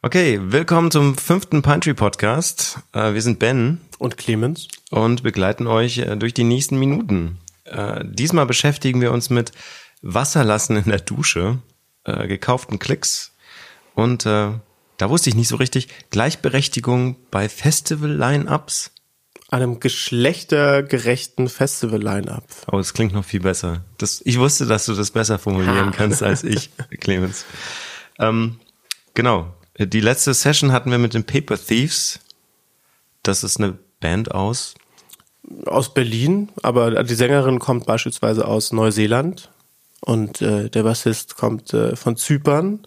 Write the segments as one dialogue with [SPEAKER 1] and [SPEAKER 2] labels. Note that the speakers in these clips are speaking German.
[SPEAKER 1] Okay, willkommen zum fünften Pine Podcast. Äh, wir sind Ben
[SPEAKER 2] und Clemens
[SPEAKER 1] und begleiten euch äh, durch die nächsten Minuten. Äh, diesmal beschäftigen wir uns mit Wasserlassen in der Dusche, gekauften Klicks und da wusste ich nicht so richtig Gleichberechtigung bei Festival-Line-Ups.
[SPEAKER 2] Einem geschlechtergerechten Festival-Line-Up.
[SPEAKER 1] Oh, das klingt noch viel besser. Das, ich wusste, dass du das besser formulieren ha. kannst als ich, Clemens. Ähm, genau, die letzte Session hatten wir mit den Paper Thieves. Das ist eine Band aus.
[SPEAKER 2] Aus Berlin, aber die Sängerin kommt beispielsweise aus Neuseeland und äh, der Bassist kommt äh, von Zypern.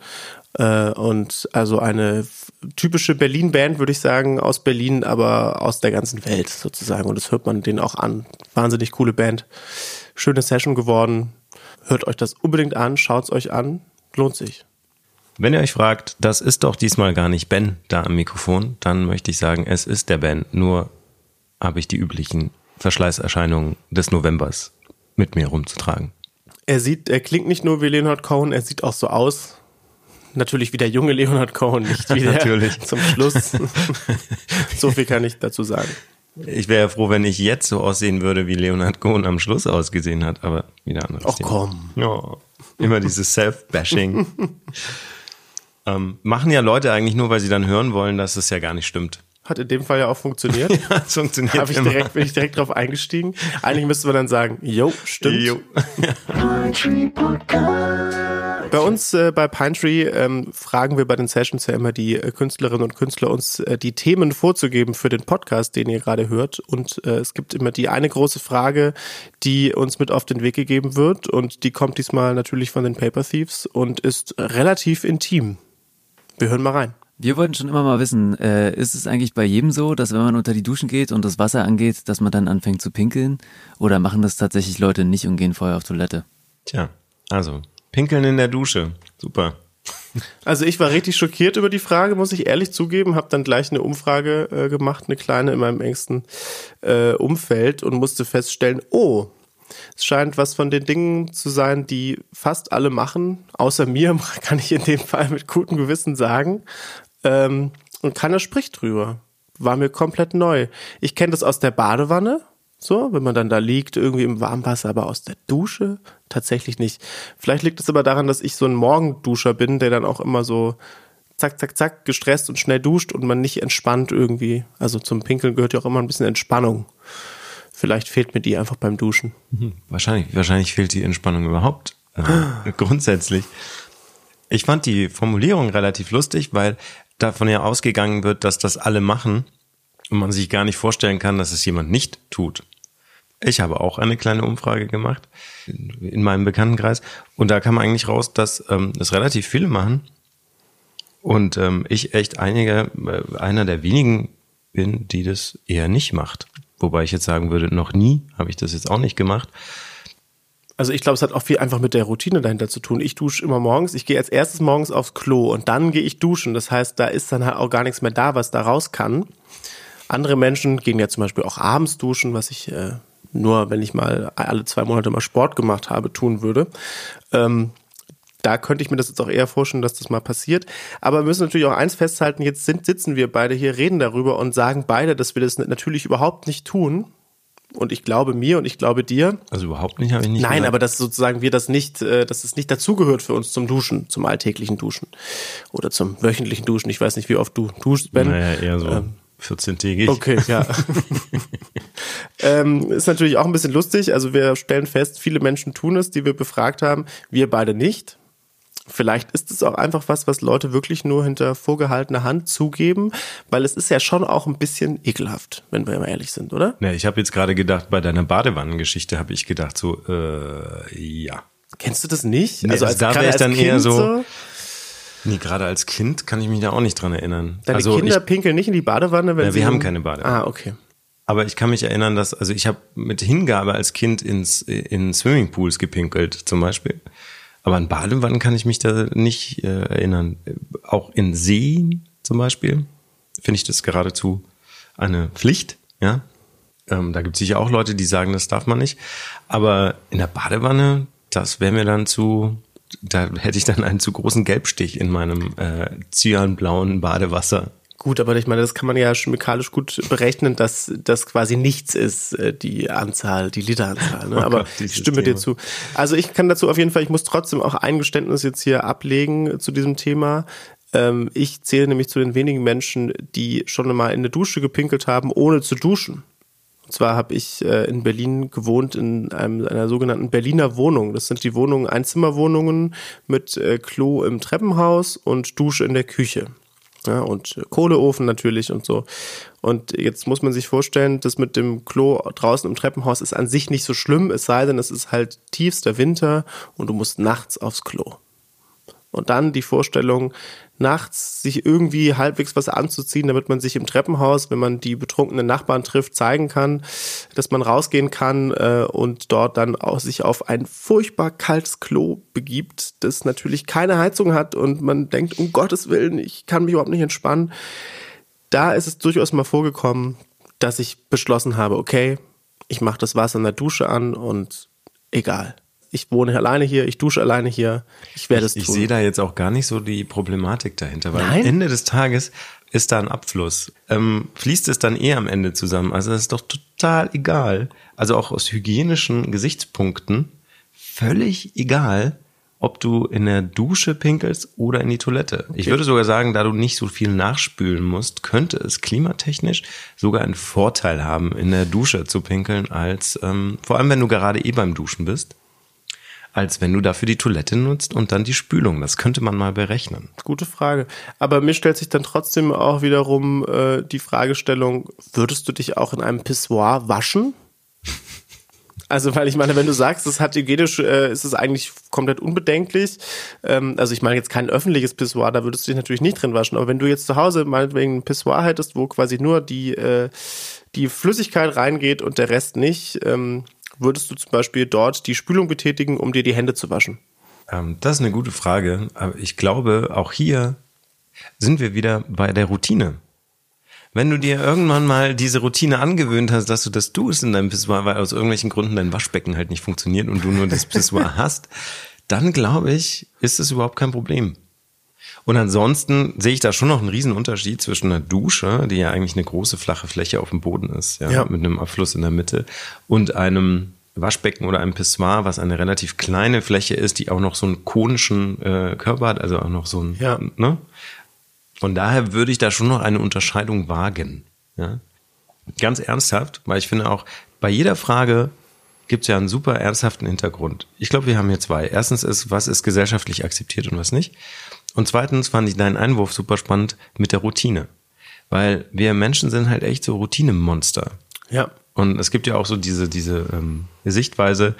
[SPEAKER 2] Äh, und also eine typische Berlin-Band, würde ich sagen, aus Berlin, aber aus der ganzen Welt sozusagen. Und das hört man denen auch an. Wahnsinnig coole Band. Schöne Session geworden. Hört euch das unbedingt an, schaut es euch an. Lohnt sich.
[SPEAKER 1] Wenn ihr euch fragt, das ist doch diesmal gar nicht Ben da am Mikrofon, dann möchte ich sagen, es ist der Ben, nur habe ich die üblichen Verschleißerscheinungen des Novembers mit mir rumzutragen.
[SPEAKER 2] Er sieht, er klingt nicht nur wie Leonard Cohen, er sieht auch so aus. Natürlich wie der junge Leonard Cohen, nicht wie der Natürlich. zum Schluss. so viel kann ich dazu sagen.
[SPEAKER 1] Ich wäre ja froh, wenn ich jetzt so aussehen würde, wie Leonard Cohen am Schluss ausgesehen hat, aber wieder anders.
[SPEAKER 2] Ach komm.
[SPEAKER 1] Ja, immer dieses Self-Bashing. Ähm, machen ja Leute eigentlich nur, weil sie dann hören wollen, dass es ja gar nicht stimmt.
[SPEAKER 2] Hat in dem Fall ja auch funktioniert.
[SPEAKER 1] ja, es funktioniert.
[SPEAKER 2] Hab ich direkt, bin ich direkt drauf eingestiegen. Eigentlich müsste man dann sagen, jo, stimmt. Jo. bei uns äh, bei Pine Tree ähm, fragen wir bei den Sessions ja immer die äh, Künstlerinnen und Künstler uns äh, die Themen vorzugeben für den Podcast, den ihr gerade hört. Und äh, es gibt immer die eine große Frage, die uns mit auf den Weg gegeben wird. Und die kommt diesmal natürlich von den Paper Thieves und ist relativ intim. Wir hören mal rein.
[SPEAKER 3] Wir wollten schon immer mal wissen, äh, ist es eigentlich bei jedem so, dass wenn man unter die Duschen geht und das Wasser angeht, dass man dann anfängt zu pinkeln? Oder machen das tatsächlich Leute nicht und gehen vorher auf Toilette?
[SPEAKER 1] Tja, also, pinkeln in der Dusche. Super.
[SPEAKER 2] Also ich war richtig schockiert über die Frage, muss ich ehrlich zugeben, habe dann gleich eine Umfrage äh, gemacht, eine kleine in meinem engsten äh, Umfeld und musste feststellen, oh, es scheint was von den Dingen zu sein, die fast alle machen, außer mir, kann ich in dem Fall mit gutem Gewissen sagen. Ähm, und keiner spricht drüber. War mir komplett neu. Ich kenne das aus der Badewanne, so, wenn man dann da liegt, irgendwie im Warmwasser, aber aus der Dusche tatsächlich nicht. Vielleicht liegt es aber daran, dass ich so ein Morgenduscher bin, der dann auch immer so zack, zack, zack, gestresst und schnell duscht und man nicht entspannt irgendwie. Also zum Pinkeln gehört ja auch immer ein bisschen Entspannung. Vielleicht fehlt mir die einfach beim Duschen.
[SPEAKER 1] Mhm. Wahrscheinlich, wahrscheinlich fehlt die Entspannung überhaupt. Äh, grundsätzlich. Ich fand die Formulierung relativ lustig, weil davon ja ausgegangen wird, dass das alle machen und man sich gar nicht vorstellen kann, dass es jemand nicht tut. Ich habe auch eine kleine Umfrage gemacht in meinem Bekanntenkreis und da kam eigentlich raus, dass ähm, es relativ viele machen und ähm, ich echt einige, äh, einer der wenigen bin, die das eher nicht macht. Wobei ich jetzt sagen würde, noch nie habe ich das jetzt auch nicht gemacht.
[SPEAKER 2] Also ich glaube, es hat auch viel einfach mit der Routine dahinter zu tun. Ich dusche immer morgens, ich gehe als erstes morgens aufs Klo und dann gehe ich duschen. Das heißt, da ist dann halt auch gar nichts mehr da, was da raus kann. Andere Menschen gehen ja zum Beispiel auch abends duschen, was ich äh, nur, wenn ich mal alle zwei Monate mal Sport gemacht habe, tun würde. Ähm, da könnte ich mir das jetzt auch eher vorstellen, dass das mal passiert. Aber wir müssen natürlich auch eins festhalten, jetzt sind, sitzen wir beide hier, reden darüber und sagen beide, dass wir das natürlich überhaupt nicht tun. Und ich glaube mir und ich glaube dir.
[SPEAKER 1] Also überhaupt nicht, habe ich nicht.
[SPEAKER 2] Nein, gesagt. aber dass sozusagen wir das nicht, äh, dass es nicht dazugehört für uns zum Duschen, zum alltäglichen Duschen oder zum wöchentlichen Duschen. Ich weiß nicht, wie oft du duschst, Ben.
[SPEAKER 1] Naja, eher so ähm, 14-tägig.
[SPEAKER 2] Okay, ja. ähm, ist natürlich auch ein bisschen lustig. Also wir stellen fest, viele Menschen tun es, die wir befragt haben. Wir beide nicht. Vielleicht ist es auch einfach was, was Leute wirklich nur hinter vorgehaltener Hand zugeben, weil es ist ja schon auch ein bisschen ekelhaft, wenn wir mal ehrlich sind, oder?
[SPEAKER 1] Ja, ich habe jetzt gerade gedacht, bei deiner Badewannengeschichte habe ich gedacht, so, äh, ja.
[SPEAKER 2] Kennst du das nicht?
[SPEAKER 1] Nee, also als, da wäre ich dann kind eher so, so Nee, gerade als Kind kann ich mich da auch nicht dran erinnern.
[SPEAKER 2] Deine
[SPEAKER 1] also
[SPEAKER 2] Kinder
[SPEAKER 1] ich,
[SPEAKER 2] pinkeln nicht in die Badewanne, wenn
[SPEAKER 1] ja,
[SPEAKER 2] sie.
[SPEAKER 1] Wir haben keine Badewanne.
[SPEAKER 2] Ah, okay.
[SPEAKER 1] Aber ich kann mich erinnern, dass, also ich habe mit Hingabe als Kind ins, in Swimmingpools gepinkelt, zum Beispiel. Aber an Badewannen kann ich mich da nicht äh, erinnern. Auch in Seen zum Beispiel finde ich das geradezu eine Pflicht. Ja, ähm, da gibt es sicher auch Leute, die sagen, das darf man nicht. Aber in der Badewanne, das wäre mir dann zu da hätte ich dann einen zu großen Gelbstich in meinem äh, cyanblauen Badewasser.
[SPEAKER 2] Gut, aber ich meine, das kann man ja chemikalisch gut berechnen, dass das quasi nichts ist, äh, die Anzahl, die Literanzahl. Ne?
[SPEAKER 1] Oh
[SPEAKER 2] Aber
[SPEAKER 1] Gott,
[SPEAKER 2] ich stimme dir
[SPEAKER 1] Thema.
[SPEAKER 2] zu. Also ich kann dazu auf jeden Fall, ich muss trotzdem auch ein Geständnis jetzt hier ablegen zu diesem Thema. Ähm, Ich zähle nämlich zu den wenigen Menschen, die schon mal in eine Dusche gepinkelt haben, ohne zu duschen. Und zwar habe ich äh, in Berlin gewohnt in einem, einer sogenannten Berliner Wohnung. Das sind die Wohnungen, Einzimmerwohnungen mit äh, Klo im Treppenhaus und Dusche in der Küche. Ja, und äh, Kohleofen natürlich und so. Und jetzt muss man sich vorstellen, das mit dem Klo draußen im Treppenhaus ist an sich nicht so schlimm, es sei denn, es ist halt tiefster Winter und du musst nachts aufs Klo. Und dann die Vorstellung, nachts sich irgendwie halbwegs was anzuziehen, damit man sich im Treppenhaus, wenn man die betrunkenen Nachbarn trifft, zeigen kann, dass man rausgehen kann äh, und dort dann auch sich auf ein furchtbar kaltes Klo begibt, das natürlich keine Heizung hat und man denkt, um Gottes Willen, ich kann mich überhaupt nicht entspannen. Da ist es durchaus mal vorgekommen, dass ich beschlossen habe, okay, ich mache das Wasser in der Dusche an und egal. Ich wohne alleine hier, ich dusche alleine hier, ich werde es
[SPEAKER 1] Ich
[SPEAKER 2] tun.
[SPEAKER 1] sehe da jetzt auch gar nicht so die Problematik dahinter, weil
[SPEAKER 2] Nein?
[SPEAKER 1] am Ende des Tages ist da ein Abfluss. Ähm, fließt es dann eh am Ende zusammen. Also das ist doch total egal. Also auch aus hygienischen Gesichtspunkten völlig egal, ob du in der Dusche pinkelst oder in die Toilette. Ich würde sogar sagen, da du nicht so viel nachspülen musst, könnte es klimatechnisch sogar einen Vorteil haben, in der Dusche zu pinkeln, als ähm, vor allem wenn du gerade eh beim Duschen bist als wenn du dafür die Toilette nutzt und dann die Spülung. Das könnte man mal berechnen.
[SPEAKER 2] Gute Frage. Aber mir stellt sich dann trotzdem auch wiederum äh, die Fragestellung, würdest du dich auch in einem Pissoir waschen? Also, weil ich meine, wenn du sagst, das hat hygienisch, äh, ist es eigentlich komplett unbedenklich. Ähm, also ich meine jetzt kein öffentliches Pissoir, da würdest du dich natürlich nicht drin waschen. Aber wenn du jetzt zu Hause meinetwegen ein Pissoir hättest, wo quasi nur die, äh, die Flüssigkeit reingeht und der Rest nicht, ähm, würdest du zum Beispiel dort die Spülung betätigen, um dir die Hände zu waschen?
[SPEAKER 1] Ähm, das ist eine gute Frage. Aber ich glaube, auch hier sind wir wieder bei der Routine. Wenn du dir irgendwann mal diese Routine angewöhnt hast, dass du das tust in deinem Pissoir, weil aus irgendwelchen Gründen dein Waschbecken halt nicht funktioniert und du nur das Pissoir hast, dann glaube ich, ist es überhaupt kein Problem. Und ansonsten sehe ich da schon noch einen riesen Unterschied zwischen einer Dusche, die ja eigentlich eine große flache Fläche auf dem Boden ist, ja,
[SPEAKER 2] Ja.
[SPEAKER 1] mit einem Abfluss in der Mitte, und einem Waschbecken oder einem Pissoir, was eine relativ kleine Fläche ist, die auch noch so einen konischen äh, Körper hat, also auch noch so ein,
[SPEAKER 2] Ja.
[SPEAKER 1] ne? Von daher würde ich da schon noch eine Unterscheidung wagen. Ja? Ganz ernsthaft, weil ich finde auch, bei jeder Frage gibt es ja einen super ernsthaften Hintergrund. Ich glaube, wir haben hier zwei. Erstens ist, was ist gesellschaftlich akzeptiert und was nicht. Und zweitens fand ich deinen Einwurf super spannend mit der Routine. Weil wir Menschen sind halt echt so Routinemonster.
[SPEAKER 2] Ja.
[SPEAKER 1] Und es gibt ja auch so diese, diese ähm, Sichtweise,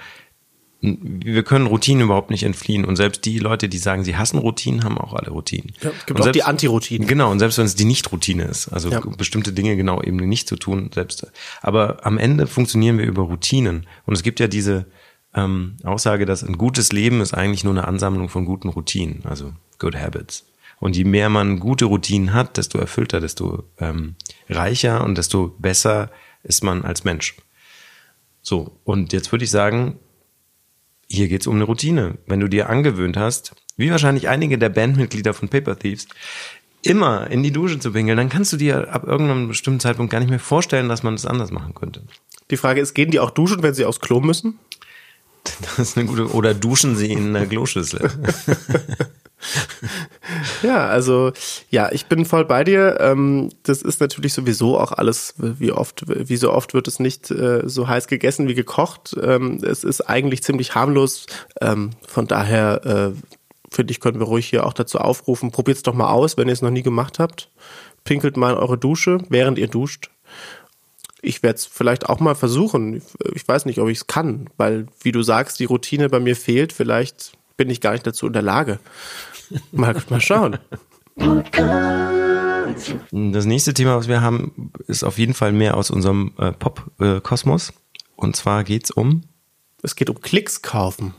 [SPEAKER 1] wir können Routinen überhaupt nicht entfliehen. Und selbst die Leute, die sagen, sie hassen Routinen, haben auch alle Routinen.
[SPEAKER 2] Ja, es gibt
[SPEAKER 1] und
[SPEAKER 2] auch die Antiroutinen.
[SPEAKER 1] Genau, und selbst wenn es die Nicht-Routine ist, also
[SPEAKER 2] Ja.
[SPEAKER 1] bestimmte Dinge genau eben nicht zu tun, selbst. Aber am Ende funktionieren wir über Routinen. Und es gibt ja diese ähm, Aussage, dass ein gutes Leben ist eigentlich nur eine Ansammlung von guten Routinen, also Good Habits. Und je mehr man gute Routinen hat, desto erfüllter, desto ähm, reicher und desto besser ist man als Mensch. So, und jetzt würde ich sagen, hier geht's um eine Routine. Wenn du dir angewöhnt hast, wie wahrscheinlich einige der Bandmitglieder von Paper Thieves, immer in die Dusche zu pinkeln, dann kannst du dir ab irgendeinem bestimmten Zeitpunkt gar nicht mehr vorstellen, dass man das anders machen könnte.
[SPEAKER 2] Die Frage ist, gehen die auch duschen, wenn sie aufs Klo müssen?
[SPEAKER 1] Das ist eine gute, oder duschen sie in einer Kloschüssel.
[SPEAKER 2] Ja, also ja, ich bin voll bei dir. Ähm, das ist natürlich sowieso auch alles, wie oft, wie so oft wird es nicht äh, so heiß gegessen wie gekocht. Ähm, es ist eigentlich ziemlich harmlos. Ähm, von daher äh, finde ich, können wir ruhig hier auch dazu aufrufen. Probiert es doch mal aus, wenn ihr es noch nie gemacht habt. Pinkelt mal in eure Dusche, während ihr duscht. Ich werde es vielleicht auch mal versuchen. Ich, ich weiß nicht, ob ich es kann, weil, wie du sagst, die Routine bei mir fehlt. Vielleicht bin ich gar nicht dazu in der Lage. Mal, mal schauen.
[SPEAKER 1] Das nächste Thema, was wir haben, ist auf jeden Fall mehr aus unserem äh, Pop-Kosmos. Und zwar geht's um
[SPEAKER 2] Es geht um Klicks kaufen.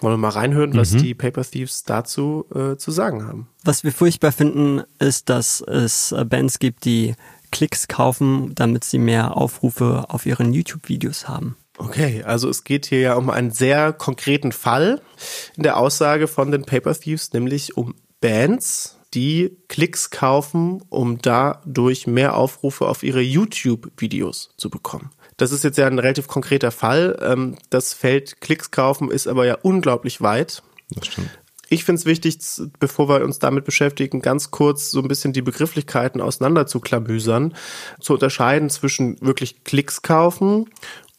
[SPEAKER 2] Wollen wir mal reinhören, was die Paper Thieves dazu äh, zu sagen haben?
[SPEAKER 4] Was wir furchtbar finden, ist, dass es äh, Bands gibt, die Klicks kaufen, damit sie mehr Aufrufe auf ihren YouTube-Videos haben.
[SPEAKER 2] Okay, also es geht hier ja um einen sehr konkreten Fall in der Aussage von den Paper Thieves, nämlich um Bands, die Klicks kaufen, um dadurch mehr Aufrufe auf ihre YouTube-Videos zu bekommen. Das ist jetzt ja ein relativ konkreter Fall. Ähm, das Feld Klicks kaufen ist aber ja unglaublich weit.
[SPEAKER 1] Das stimmt.
[SPEAKER 2] Ich finde es wichtig, bevor wir uns damit beschäftigen, ganz kurz so ein bisschen die Begrifflichkeiten auseinander zu klamüsern, zu unterscheiden zwischen wirklich Klicks kaufen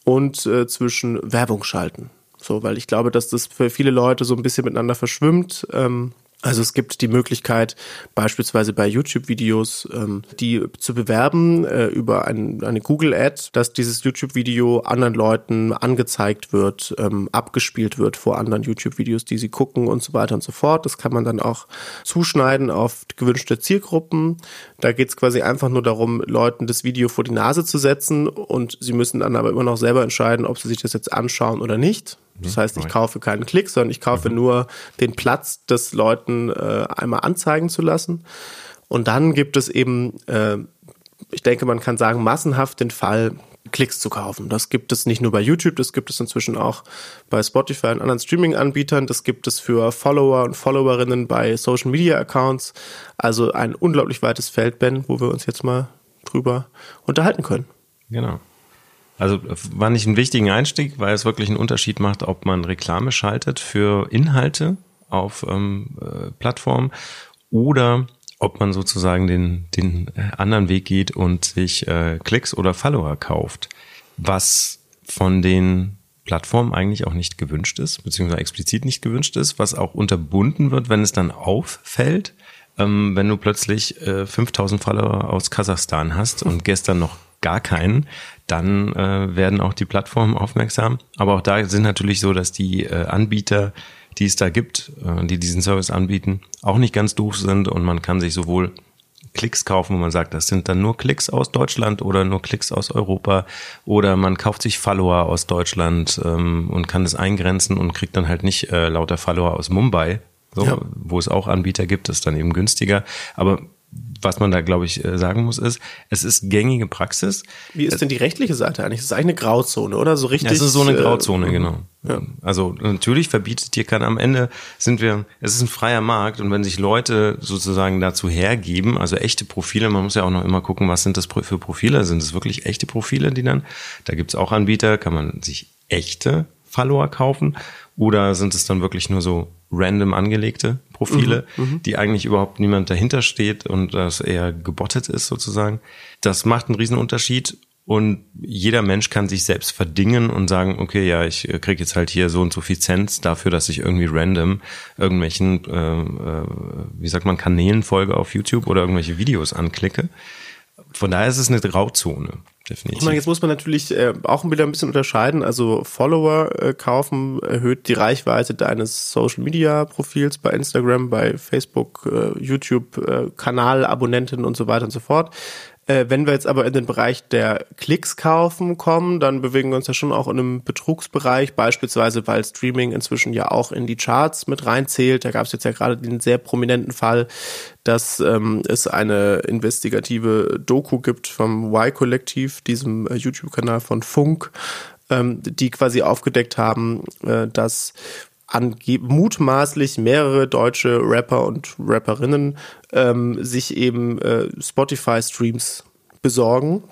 [SPEAKER 2] und äh, zwischen Werbung schalten. So, weil ich glaube, dass das für viele Leute so ein bisschen miteinander verschwimmt. Ähm, also es gibt die Möglichkeit, beispielsweise bei YouTube-Videos, ähm, die zu bewerben äh, über ein, eine Google-Ad, dass dieses YouTube-Video anderen Leuten angezeigt wird, ähm, abgespielt wird vor anderen YouTube-Videos, die sie gucken und so weiter und so fort. Das kann man dann auch zuschneiden auf gewünschte Zielgruppen. Da geht es quasi einfach nur darum, Leuten das Video vor die Nase zu setzen und sie müssen dann aber immer noch selber entscheiden, ob sie sich das jetzt anschauen oder nicht. Das heißt, ich kaufe keinen Klick, sondern ich kaufe nur den Platz, das Leuten äh, einmal anzeigen zu lassen. Und dann gibt es eben, äh, ich denke, man kann sagen, massenhaft den Fall, Klicks zu kaufen. Das gibt es nicht nur bei YouTube, das gibt es inzwischen auch bei Spotify und anderen Streaming-Anbietern. Das gibt es für Follower und Followerinnen bei Social-Media-Accounts. Also ein unglaublich weites Feld, Ben, wo wir uns jetzt mal drüber unterhalten können.
[SPEAKER 1] Genau. Also war nicht ein wichtiger Einstieg, weil es wirklich einen Unterschied macht, ob man Reklame schaltet für Inhalte auf ähm, äh, Plattformen oder ob man sozusagen den, den äh, anderen Weg geht und sich äh, Klicks oder Follower kauft, was von den Plattformen eigentlich auch nicht gewünscht ist, beziehungsweise explizit nicht gewünscht ist, was auch unterbunden wird, wenn es dann auffällt, ähm, wenn du plötzlich äh, 5000 Follower aus Kasachstan hast und gestern noch gar keinen, dann äh, werden auch die Plattformen aufmerksam. Aber auch da sind natürlich so, dass die äh, Anbieter, die es da gibt, äh, die diesen Service anbieten, auch nicht ganz doof sind und man kann sich sowohl Klicks kaufen, wo man sagt, das sind dann nur Klicks aus Deutschland oder nur Klicks aus Europa oder man kauft sich Follower aus Deutschland ähm, und kann das eingrenzen und kriegt dann halt nicht äh, lauter Follower aus Mumbai, so, ja. wo es auch Anbieter gibt, ist dann eben günstiger. Aber was man da, glaube ich, äh, sagen muss, ist, es ist gängige Praxis.
[SPEAKER 2] Wie ist denn die rechtliche Seite eigentlich? Das ist eigentlich eine Grauzone, oder? So richtig.
[SPEAKER 1] Es ist so eine äh, Grauzone, äh, genau. Ja. Also natürlich verbietet dir keiner. Am Ende sind wir, es ist ein freier Markt und wenn sich Leute sozusagen dazu hergeben, also echte Profile, man muss ja auch noch immer gucken, was sind das für Profile? Sind es wirklich echte Profile, die dann, da gibt's auch Anbieter, kann man sich echte Follower kaufen oder sind es dann wirklich nur so random angelegte Profile, mhm, mhm, die eigentlich überhaupt niemand dahinter steht und das eher gebottet ist sozusagen. Das macht einen riesen Unterschied und jeder Mensch kann sich selbst verdingen und sagen, okay, ja, ich krieg jetzt halt hier so und so viel Cent dafür, dass ich irgendwie random irgendwelchen, äh, äh, wie sagt man, Kanälen folge auf YouTube oder irgendwelche Videos anklicke. Von daher ist es eine Grauzone definitiv.
[SPEAKER 2] Ich meine, jetzt muss man natürlich äh, auch wieder ein bisschen unterscheiden. Also Follower äh, kaufen erhöht die Reichweite deines Social Media Profils bei Instagram, bei Facebook, äh, YouTube, äh, Kanal, Abonnenten und so weiter und so fort. Äh, wenn wir jetzt aber in den Bereich der Klicks kaufen kommen, dann bewegen wir uns ja schon auch in einem Betrugsbereich, beispielsweise weil Streaming inzwischen ja auch in die Charts mit reinzählt. Da gab es jetzt ja gerade den sehr prominenten Fall, dass ähm, es eine investigative Doku gibt vom Y-Kollektiv, diesem äh, YouTube-Kanal von Funk, ähm, die quasi aufgedeckt haben, äh, dass mutmaßlich mehrere deutsche Rapper und Rapperinnen ähm, sich eben äh, Spotify-Streams besorgen.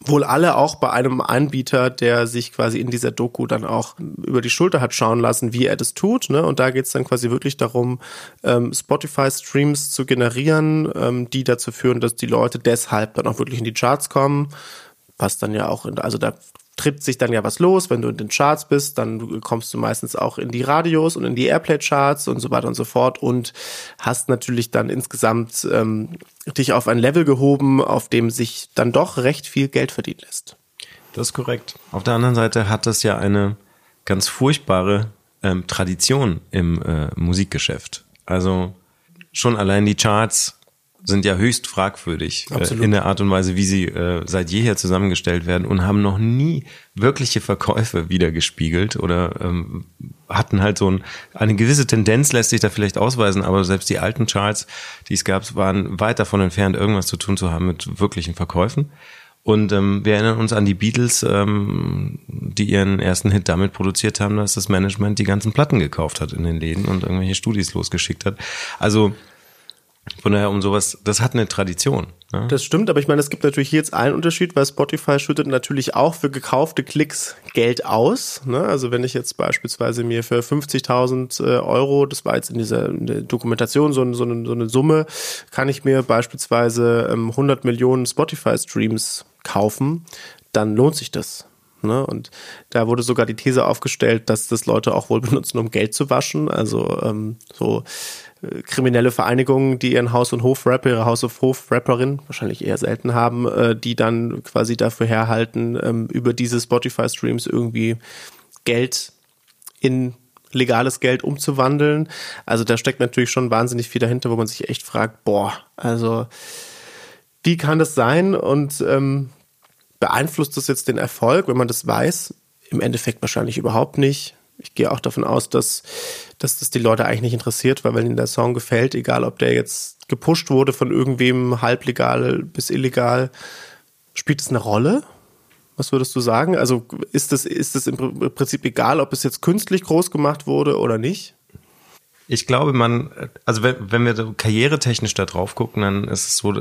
[SPEAKER 2] Wohl alle auch bei einem Anbieter, der sich quasi in dieser Doku dann auch über die Schulter hat schauen lassen, wie er das tut. Ne? Und da geht es dann quasi wirklich darum, ähm, Spotify-Streams zu generieren, ähm, die dazu führen, dass die Leute deshalb dann auch wirklich in die Charts kommen was dann ja auch, in, also da tritt sich dann ja was los. Wenn du in den Charts bist, dann kommst du meistens auch in die Radios und in die Airplay-Charts und so weiter und so fort und hast natürlich dann insgesamt ähm, dich auf ein Level gehoben, auf dem sich dann doch recht viel Geld verdienen lässt.
[SPEAKER 1] Das ist korrekt. Auf der anderen Seite hat das ja eine ganz furchtbare ähm, Tradition im äh, Musikgeschäft. Also schon allein die Charts sind ja höchst fragwürdig äh, in der Art und Weise, wie sie äh, seit jeher zusammengestellt werden und haben noch nie wirkliche Verkäufe wiedergespiegelt oder ähm, hatten halt so ein, eine gewisse Tendenz, lässt sich da vielleicht ausweisen, aber selbst die alten Charts, die es gab, waren weit davon entfernt, irgendwas zu tun zu haben mit wirklichen Verkäufen. Und ähm, wir erinnern uns an die Beatles, ähm, die ihren ersten Hit damit produziert haben, dass das Management die ganzen Platten gekauft hat in den Läden und irgendwelche Studis losgeschickt hat. Also von daher um sowas, das hat eine Tradition. Ne?
[SPEAKER 2] Das stimmt, aber ich meine, es gibt natürlich hier jetzt einen Unterschied, weil Spotify schüttet natürlich auch für gekaufte Klicks Geld aus. Ne? Also wenn ich jetzt beispielsweise mir für 50.000 äh, Euro, das war jetzt in dieser Dokumentation so, so, eine, so eine Summe, kann ich mir beispielsweise ähm, 100 Millionen Spotify-Streams kaufen, dann lohnt sich das. Ne? Und da wurde sogar die These aufgestellt, dass das Leute auch wohl benutzen, um Geld zu waschen. Also ähm, so kriminelle Vereinigungen, die ihren Haus- und Hof-Rapper, ihre Haus- und Hof-Rapperin wahrscheinlich eher selten haben, äh, die dann quasi dafür herhalten, ähm, über diese Spotify-Streams irgendwie Geld in legales Geld umzuwandeln. Also da steckt natürlich schon wahnsinnig viel dahinter, wo man sich echt fragt, boah, also wie kann das sein und ähm, beeinflusst das jetzt den Erfolg, wenn man das weiß? Im Endeffekt wahrscheinlich überhaupt nicht. Ich gehe auch davon aus, dass, dass das die Leute eigentlich nicht interessiert, weil wenn ihnen der Song gefällt, egal ob der jetzt gepusht wurde von irgendwem halblegal bis illegal, spielt es eine Rolle? Was würdest du sagen? Also ist es ist im Prinzip egal, ob es jetzt künstlich groß gemacht wurde oder nicht?
[SPEAKER 1] Ich glaube, man, also wenn, wenn wir karrieretechnisch da drauf gucken, dann ist es so,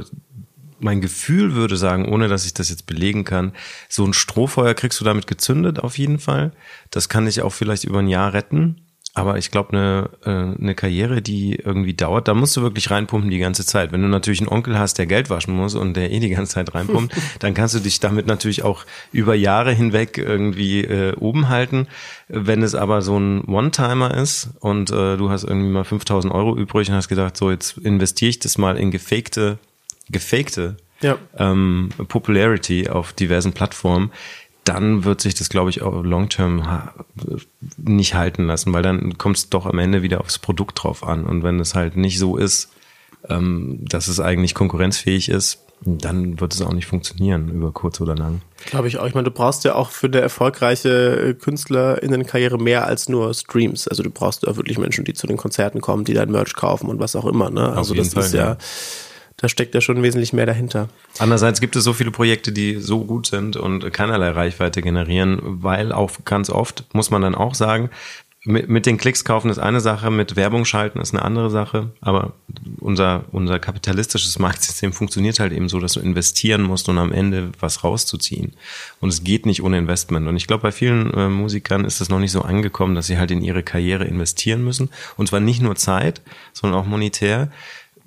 [SPEAKER 1] mein Gefühl würde sagen, ohne dass ich das jetzt belegen kann, so ein Strohfeuer kriegst du damit gezündet auf jeden Fall. Das kann dich auch vielleicht über ein Jahr retten. Aber ich glaube, eine, äh, eine Karriere, die irgendwie dauert, da musst du wirklich reinpumpen die ganze Zeit. Wenn du natürlich einen Onkel hast, der Geld waschen muss und der eh die ganze Zeit reinpumpt, dann kannst du dich damit natürlich auch über Jahre hinweg irgendwie äh, oben halten. Wenn es aber so ein One-Timer ist und äh, du hast irgendwie mal 5000 Euro übrig und hast gedacht, so jetzt investiere ich das mal in gefakte gefakte
[SPEAKER 2] ja.
[SPEAKER 1] ähm, Popularity auf diversen Plattformen, dann wird sich das, glaube ich, auch long-term nicht halten lassen, weil dann kommt es doch am Ende wieder aufs Produkt drauf an. Und wenn es halt nicht so ist, ähm, dass es eigentlich konkurrenzfähig ist, dann wird es auch nicht funktionieren über kurz oder lang.
[SPEAKER 2] Glaube ich auch. Ich meine, du brauchst ja auch für eine erfolgreiche KünstlerInnenkarriere mehr als nur Streams. Also du brauchst ja wirklich Menschen, die zu den Konzerten kommen, die dein Merch kaufen und was auch immer. Ne? Also das Fall, ist ja, ja da steckt ja schon wesentlich mehr dahinter.
[SPEAKER 1] Andererseits gibt es so viele Projekte, die so gut sind und keinerlei Reichweite generieren, weil auch ganz oft, muss man dann auch sagen, mit, mit den Klicks kaufen ist eine Sache, mit Werbung schalten ist eine andere Sache, aber unser, unser kapitalistisches Marktsystem funktioniert halt eben so, dass du investieren musst, um am Ende was rauszuziehen. Und es geht nicht ohne Investment. Und ich glaube, bei vielen äh, Musikern ist es noch nicht so angekommen, dass sie halt in ihre Karriere investieren müssen. Und zwar nicht nur Zeit, sondern auch monetär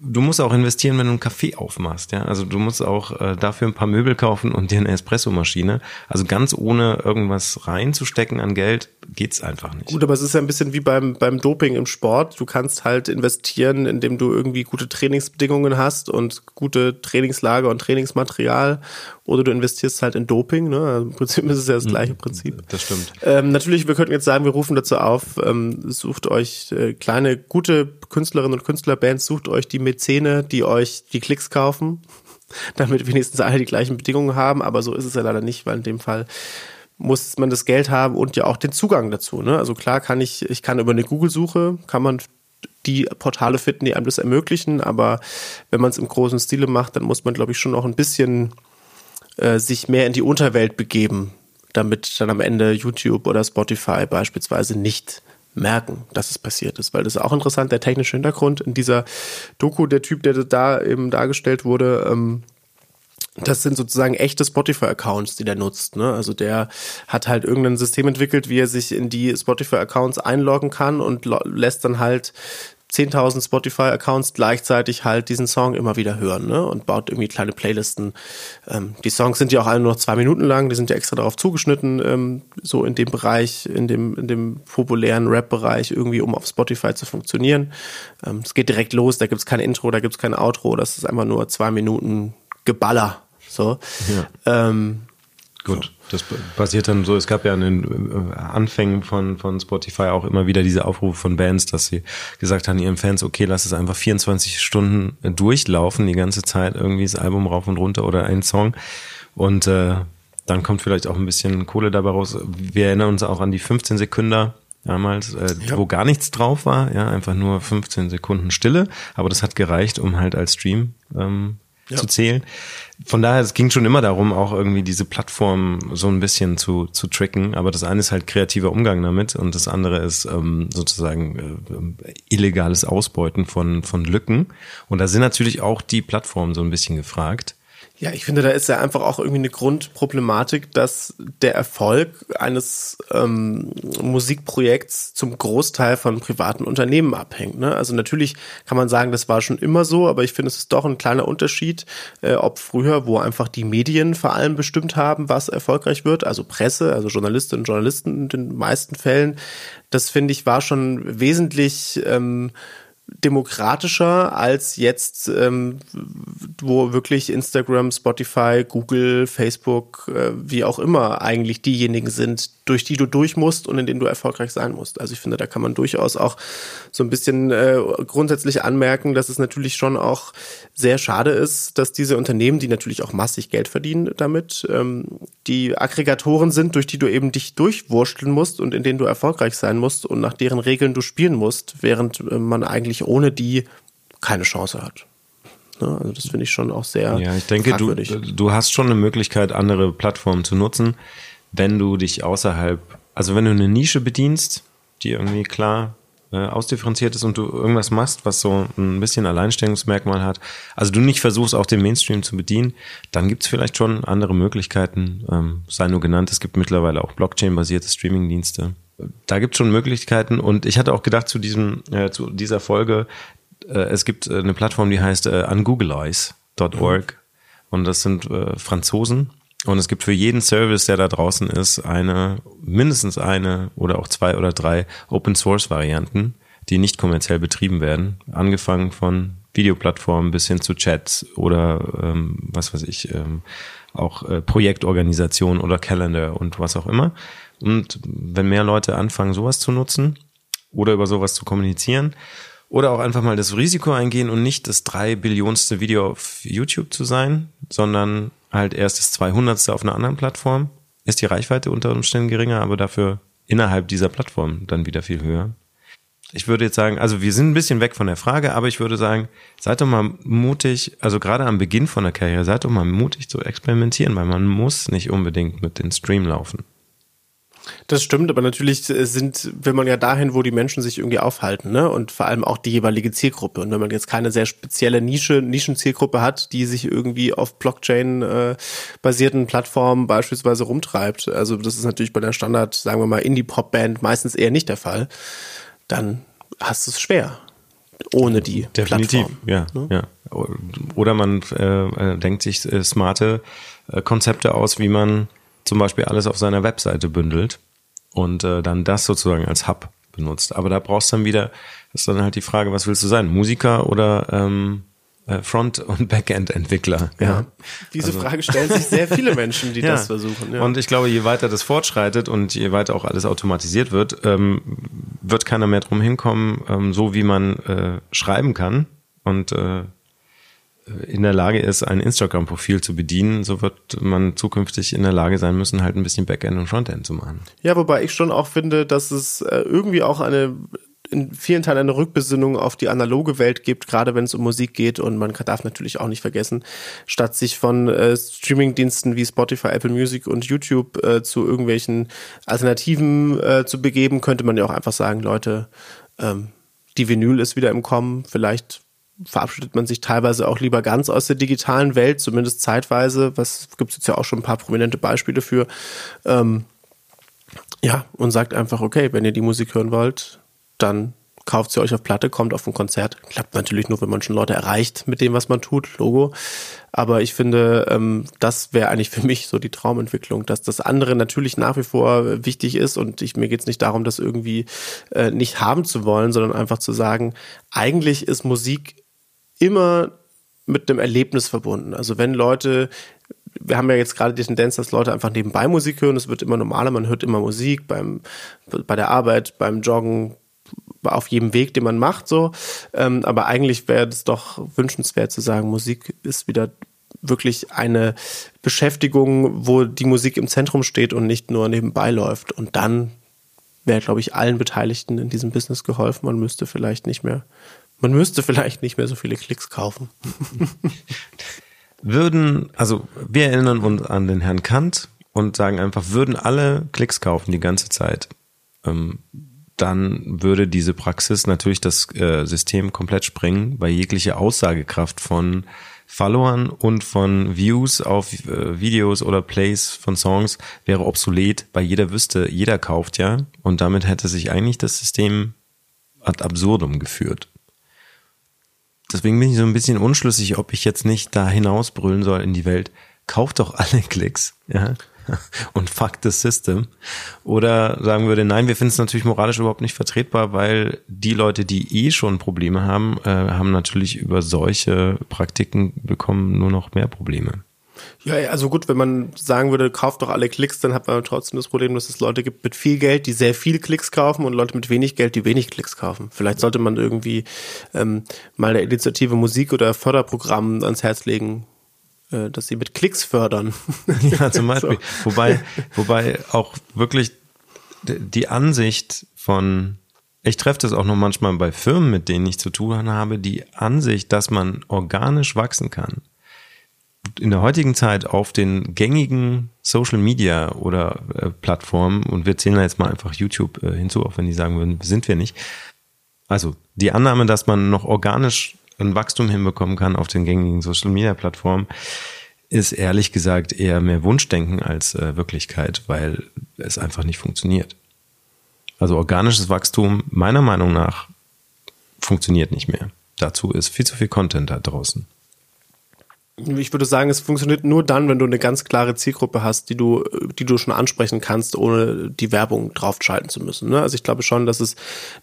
[SPEAKER 1] du musst auch investieren, wenn du einen Kaffee aufmachst, ja. Also du musst auch äh, dafür ein paar Möbel kaufen und dir eine Espressomaschine. Also ganz ohne irgendwas reinzustecken an Geld geht's einfach nicht.
[SPEAKER 2] Gut, aber es ist ja ein bisschen wie beim, beim Doping im Sport. Du kannst halt investieren, indem du irgendwie gute Trainingsbedingungen hast und gute Trainingslager und Trainingsmaterial. Oder du investierst halt in Doping. Ne? Also Im Prinzip ist es ja das mhm. gleiche Prinzip.
[SPEAKER 1] Das stimmt.
[SPEAKER 2] Ähm, natürlich, wir könnten jetzt sagen, wir rufen dazu auf, ähm, sucht euch äh, kleine, gute Künstlerinnen und Künstlerbands, sucht euch die Mäzene, die euch die Klicks kaufen damit wenigstens alle die gleichen Bedingungen haben, aber so ist es ja leider nicht, weil in dem Fall muss man das Geld haben und ja auch den Zugang dazu. Ne? Also klar kann ich, ich kann über eine Google-Suche, kann man die Portale finden, die einem das ermöglichen, aber wenn man es im großen Stile macht, dann muss man, glaube ich, schon noch ein bisschen äh, sich mehr in die Unterwelt begeben, damit dann am Ende YouTube oder Spotify beispielsweise nicht merken, dass es passiert ist, weil das ist auch interessant, der technische Hintergrund in dieser Doku, der Typ, der da eben dargestellt wurde, ähm, das sind sozusagen echte Spotify-Accounts, die der nutzt. Ne? Also der hat halt irgendein System entwickelt, wie er sich in die Spotify-Accounts einloggen kann und lässt dann halt 10.000 Spotify-Accounts gleichzeitig halt diesen Song immer wieder hören ne? und baut irgendwie kleine Playlisten. Ähm, die Songs sind ja auch alle nur noch zwei Minuten lang, die sind ja extra darauf zugeschnitten, ähm, so in dem Bereich, in dem, in dem populären Rap-Bereich irgendwie, um auf Spotify zu funktionieren. Ähm, es geht direkt los, da gibt's kein Intro, da gibt's kein Outro, das ist einfach nur zwei Minuten Geballer. So. Ja. Ähm,
[SPEAKER 1] Gut, das passiert dann so, es gab ja in den äh, Anfängen von, von Spotify auch immer wieder diese Aufrufe von Bands, dass sie gesagt haben ihren Fans, okay, lass es einfach 24 Stunden durchlaufen, die ganze Zeit irgendwie das Album rauf und runter oder ein Song. Und äh, dann kommt vielleicht auch ein bisschen Kohle dabei raus. Wir erinnern uns auch an die 15 Sekunden damals, äh, ja. wo gar nichts drauf war, ja, einfach nur 15 Sekunden Stille, aber das hat gereicht, um halt als Stream ähm, ja. zu zählen. Von daher, es ging schon immer darum, auch irgendwie diese Plattform so ein bisschen zu, zu tricken. Aber das eine ist halt kreativer Umgang damit und das andere ist ähm, sozusagen äh, illegales Ausbeuten von, von Lücken. Und da sind natürlich auch die Plattformen so ein bisschen gefragt.
[SPEAKER 2] Ja, ich finde, da ist ja einfach auch irgendwie eine Grundproblematik, dass der Erfolg eines ähm, Musikprojekts zum Großteil von privaten Unternehmen abhängt. Ne? Also natürlich kann man sagen, das war schon immer so, aber ich finde, es ist doch ein kleiner Unterschied, äh, ob früher, wo einfach die Medien vor allem bestimmt haben, was erfolgreich wird, also Presse, also Journalistinnen und Journalisten in den meisten Fällen. Das finde ich war schon wesentlich ähm, demokratischer als jetzt, ähm, wo wirklich Instagram, Spotify, Google, Facebook, äh, wie auch immer eigentlich diejenigen sind, durch die du durch musst und in denen du erfolgreich sein musst. Also ich finde, da kann man durchaus auch so ein bisschen äh, grundsätzlich anmerken, dass es natürlich schon auch sehr schade ist, dass diese Unternehmen, die natürlich auch massig Geld verdienen damit, ähm, die Aggregatoren sind, durch die du eben dich durchwursteln musst und in denen du erfolgreich sein musst und nach deren Regeln du spielen musst, während äh, man eigentlich ohne die keine Chance hat. Ne? Also das finde ich schon auch sehr.
[SPEAKER 1] Ja, ich denke, du, du hast schon eine Möglichkeit, andere Plattformen zu nutzen wenn du dich außerhalb, also wenn du eine Nische bedienst, die irgendwie klar äh, ausdifferenziert ist und du irgendwas machst, was so ein bisschen Alleinstellungsmerkmal hat, also du nicht versuchst auch den Mainstream zu bedienen, dann gibt es vielleicht schon andere Möglichkeiten, ähm, sei nur genannt, es gibt mittlerweile auch Blockchain-basierte Streaming-Dienste. Da gibt es schon Möglichkeiten und ich hatte auch gedacht zu diesem, äh, zu dieser Folge, äh, es gibt äh, eine Plattform, die heißt äh, ungoogleize.org mhm. und das sind äh, Franzosen, und es gibt für jeden Service, der da draußen ist, eine, mindestens eine oder auch zwei oder drei Open Source Varianten, die nicht kommerziell betrieben werden. Angefangen von Videoplattformen bis hin zu Chats oder ähm, was weiß ich, ähm, auch äh, Projektorganisation oder Calendar und was auch immer. Und wenn mehr Leute anfangen, sowas zu nutzen oder über sowas zu kommunizieren, oder auch einfach mal das Risiko eingehen und nicht das drei Billionste Video auf YouTube zu sein, sondern halt erst das 200. auf einer anderen Plattform, ist die Reichweite unter Umständen geringer, aber dafür innerhalb dieser Plattform dann wieder viel höher. Ich würde jetzt sagen, also wir sind ein bisschen weg von der Frage, aber ich würde sagen, seid doch mal mutig, also gerade am Beginn von der Karriere, seid doch mal mutig zu experimentieren, weil man muss nicht unbedingt mit den Stream laufen.
[SPEAKER 2] Das stimmt, aber natürlich sind, will man ja dahin, wo die Menschen sich irgendwie aufhalten, ne? Und vor allem auch die jeweilige Zielgruppe. Und wenn man jetzt keine sehr spezielle Nische, Nischenzielgruppe hat, die sich irgendwie auf Blockchain-basierten äh, Plattformen beispielsweise rumtreibt, also das ist natürlich bei der Standard, sagen wir mal, Indie-Pop-Band meistens eher nicht der Fall, dann hast du es schwer ohne die
[SPEAKER 1] Definitiv,
[SPEAKER 2] Plattform,
[SPEAKER 1] ja, ne? ja. Oder man äh, äh, denkt sich äh, smarte äh, Konzepte aus, wie man zum Beispiel alles auf seiner Webseite bündelt und äh, dann das sozusagen als Hub benutzt. Aber da brauchst du dann wieder, das ist dann halt die Frage, was willst du sein? Musiker oder ähm, äh, Front- und Backend-Entwickler?
[SPEAKER 2] Ja. ja. Diese also. Frage stellen sich sehr viele Menschen, die ja. das versuchen.
[SPEAKER 1] Ja. Und ich glaube, je weiter das fortschreitet und je weiter auch alles automatisiert wird, ähm, wird keiner mehr drum hinkommen, ähm, so wie man äh, schreiben kann und äh, in der Lage ist, ein Instagram-Profil zu bedienen, so wird man zukünftig in der Lage sein müssen, halt ein bisschen Backend und Frontend zu machen.
[SPEAKER 2] Ja, wobei ich schon auch finde, dass es äh, irgendwie auch eine in vielen Teilen eine Rückbesinnung auf die analoge Welt gibt, gerade wenn es um Musik geht. Und man darf natürlich auch nicht vergessen, statt sich von äh, Streamingdiensten wie Spotify, Apple Music und YouTube äh, zu irgendwelchen Alternativen äh, zu begeben, könnte man ja auch einfach sagen, Leute, ähm, die Vinyl ist wieder im Kommen, vielleicht verabschiedet man sich teilweise auch lieber ganz aus der digitalen Welt, zumindest zeitweise. Was gibt es jetzt ja auch schon ein paar prominente Beispiele für. Ähm, ja, und sagt einfach, okay, wenn ihr die Musik hören wollt, dann kauft sie euch auf Platte, kommt auf ein Konzert. Klappt natürlich nur, wenn man schon Leute erreicht mit dem, was man tut, Logo. Aber ich finde, ähm, das wäre eigentlich für mich so die Traumentwicklung, dass das andere natürlich nach wie vor wichtig ist und ich, mir geht es nicht darum, das irgendwie äh, nicht haben zu wollen, sondern einfach zu sagen, eigentlich ist Musik immer mit einem Erlebnis verbunden. Also wenn Leute, wir haben ja jetzt gerade die Tendenz, dass Leute einfach nebenbei Musik hören, es wird immer normaler, man hört immer Musik beim, bei der Arbeit, beim Joggen, auf jedem Weg, den man macht, so. Ähm, aber eigentlich wäre es doch wünschenswert zu sagen, Musik ist wieder wirklich eine Beschäftigung, wo die Musik im Zentrum steht und nicht nur nebenbei läuft. Und dann wäre, glaube ich, allen Beteiligten in diesem Business geholfen. Man müsste vielleicht nicht mehr man müsste vielleicht nicht mehr so viele Klicks kaufen.
[SPEAKER 1] würden, also wir erinnern uns an den Herrn Kant und sagen einfach, würden alle Klicks kaufen die ganze Zeit, ähm, dann würde diese Praxis natürlich das äh, System komplett sprengen, weil jegliche Aussagekraft von Followern und von Views auf äh, Videos oder Plays von Songs wäre obsolet, weil jeder wüsste, jeder kauft ja und damit hätte sich eigentlich das System ad absurdum geführt. Deswegen bin ich so ein bisschen unschlüssig, ob ich jetzt nicht da hinausbrüllen soll in die Welt. Kauft doch alle Klicks, ja. Und fuck the system. Oder sagen würde, nein, wir finden es natürlich moralisch überhaupt nicht vertretbar, weil die Leute, die eh schon Probleme haben, äh, haben natürlich über solche Praktiken bekommen nur noch mehr Probleme.
[SPEAKER 2] Ja, also gut, wenn man sagen würde, kauft doch alle Klicks, dann hat man trotzdem das Problem, dass es Leute gibt mit viel Geld, die sehr viel Klicks kaufen und Leute mit wenig Geld, die wenig Klicks kaufen. Vielleicht sollte man irgendwie ähm, mal der Initiative Musik oder Förderprogramm ans Herz legen, äh, dass sie mit Klicks fördern.
[SPEAKER 1] Ja, zum Beispiel. So. Wobei, wobei auch wirklich die Ansicht von, ich treffe das auch noch manchmal bei Firmen, mit denen ich zu tun habe, die Ansicht, dass man organisch wachsen kann in der heutigen Zeit auf den gängigen Social Media oder äh, Plattformen, und wir zählen da jetzt mal einfach YouTube äh, hinzu, auch wenn die sagen würden, sind wir nicht. Also die Annahme, dass man noch organisch ein Wachstum hinbekommen kann auf den gängigen Social Media Plattformen, ist ehrlich gesagt eher mehr Wunschdenken als äh, Wirklichkeit, weil es einfach nicht funktioniert. Also organisches Wachstum meiner Meinung nach funktioniert nicht mehr. Dazu ist viel zu viel Content da draußen
[SPEAKER 2] ich würde sagen, es funktioniert nur dann, wenn du eine ganz klare Zielgruppe hast, die du, die du schon ansprechen kannst, ohne die Werbung draufschalten zu müssen. Ne? Also ich glaube schon, dass es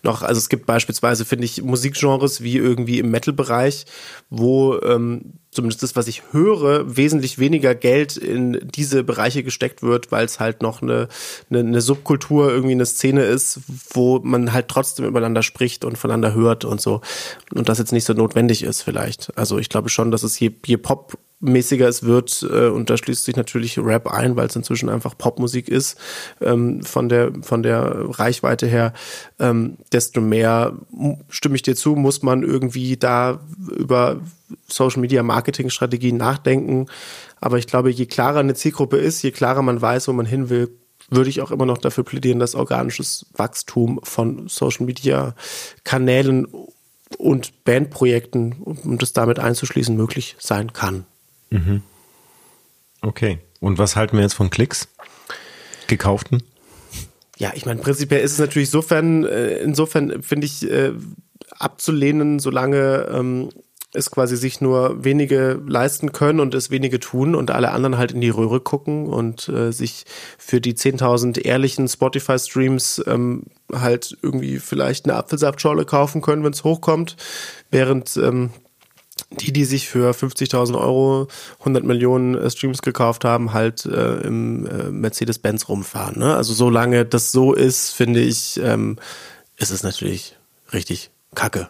[SPEAKER 2] noch, also es gibt beispielsweise, finde ich, Musikgenres wie irgendwie im Metal-Bereich, wo ähm, zumindest das, was ich höre, wesentlich weniger Geld in diese Bereiche gesteckt wird, weil es halt noch eine, eine, eine Subkultur, irgendwie eine Szene ist, wo man halt trotzdem übereinander spricht und voneinander hört und so. Und das jetzt nicht so notwendig ist vielleicht. Also ich glaube schon, dass es je, je Pop mäßiger es wird, äh, und da schließt sich natürlich Rap ein, weil es inzwischen einfach Popmusik ist, ähm, von der von der Reichweite her, ähm, desto mehr stimme ich dir zu, muss man irgendwie da über Social Media Marketing Strategien nachdenken. Aber ich glaube, je klarer eine Zielgruppe ist, je klarer man weiß, wo man hin will, würde ich auch immer noch dafür plädieren, dass organisches Wachstum von Social Media Kanälen und Bandprojekten, um das damit einzuschließen, möglich sein kann.
[SPEAKER 1] Mhm. Okay. Und was halten wir jetzt von Klicks? Gekauften?
[SPEAKER 2] Ja, ich meine, prinzipiell ist es natürlich insofern, äh, insofern finde ich, äh, abzulehnen, solange ähm, es quasi sich nur wenige leisten können und es wenige tun und alle anderen halt in die Röhre gucken und äh, sich für die 10.000 ehrlichen Spotify-Streams ähm, halt irgendwie vielleicht eine Apfelsaftschorle kaufen können, wenn es hochkommt, während ähm, die, die sich für 50.000 Euro 100 Millionen äh, Streams gekauft haben, halt äh, im äh, Mercedes-Benz rumfahren. Ne? Also solange das so ist, finde ich, ähm, ist es natürlich richtig kacke.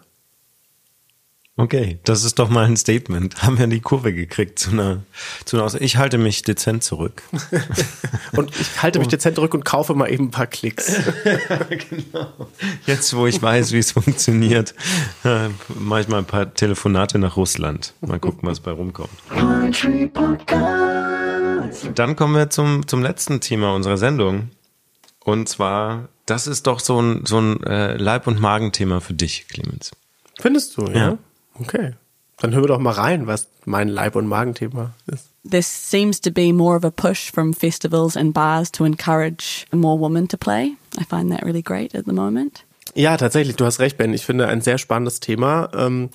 [SPEAKER 1] Okay, das ist doch mal ein Statement. Haben wir die Kurve gekriegt zu einer, zu einer Aussage. Ich halte mich dezent zurück.
[SPEAKER 2] und ich halte mich dezent zurück und kaufe mal eben ein paar Klicks.
[SPEAKER 1] genau. Jetzt, wo ich weiß, wie es funktioniert, äh, mache ich mal ein paar Telefonate nach Russland. Mal gucken, was bei rumkommt. Dann kommen wir zum, zum letzten Thema unserer Sendung. Und zwar, das ist doch so ein, so ein äh, Leib- und Magenthema für dich, Clemens.
[SPEAKER 2] Findest du, ja? ja. Okay. Dann hören wir doch mal rein, was mein Leib- und Magenthema ist.
[SPEAKER 5] There seems to be more of a push from festivals and bars to encourage more women to play. I find that really great at the moment.
[SPEAKER 2] Ja, tatsächlich, du hast recht, Ben. Ich finde ein sehr spannendes Thema, ähm,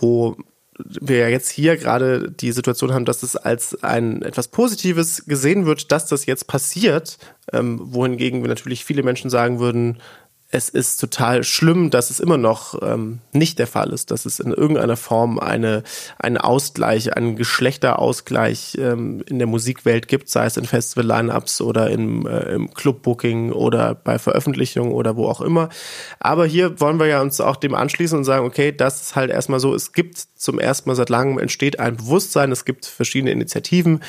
[SPEAKER 2] wo wir ja jetzt hier gerade die Situation haben, dass es als ein etwas Positives gesehen wird, dass das jetzt passiert, ähm, wohingegen wir natürlich viele Menschen sagen würden, es ist total schlimm, dass es immer noch ähm, nicht der Fall ist, dass es in irgendeiner Form eine, einen Ausgleich, einen Geschlechterausgleich ähm, in der Musikwelt gibt, sei es in Festival-Lineups oder im, äh, im Clubbooking oder bei Veröffentlichungen oder wo auch immer. Aber hier wollen wir ja uns auch dem anschließen und sagen, okay, das ist halt erstmal so, es gibt zum ersten Mal seit langem entsteht ein Bewusstsein, es gibt verschiedene Initiativen,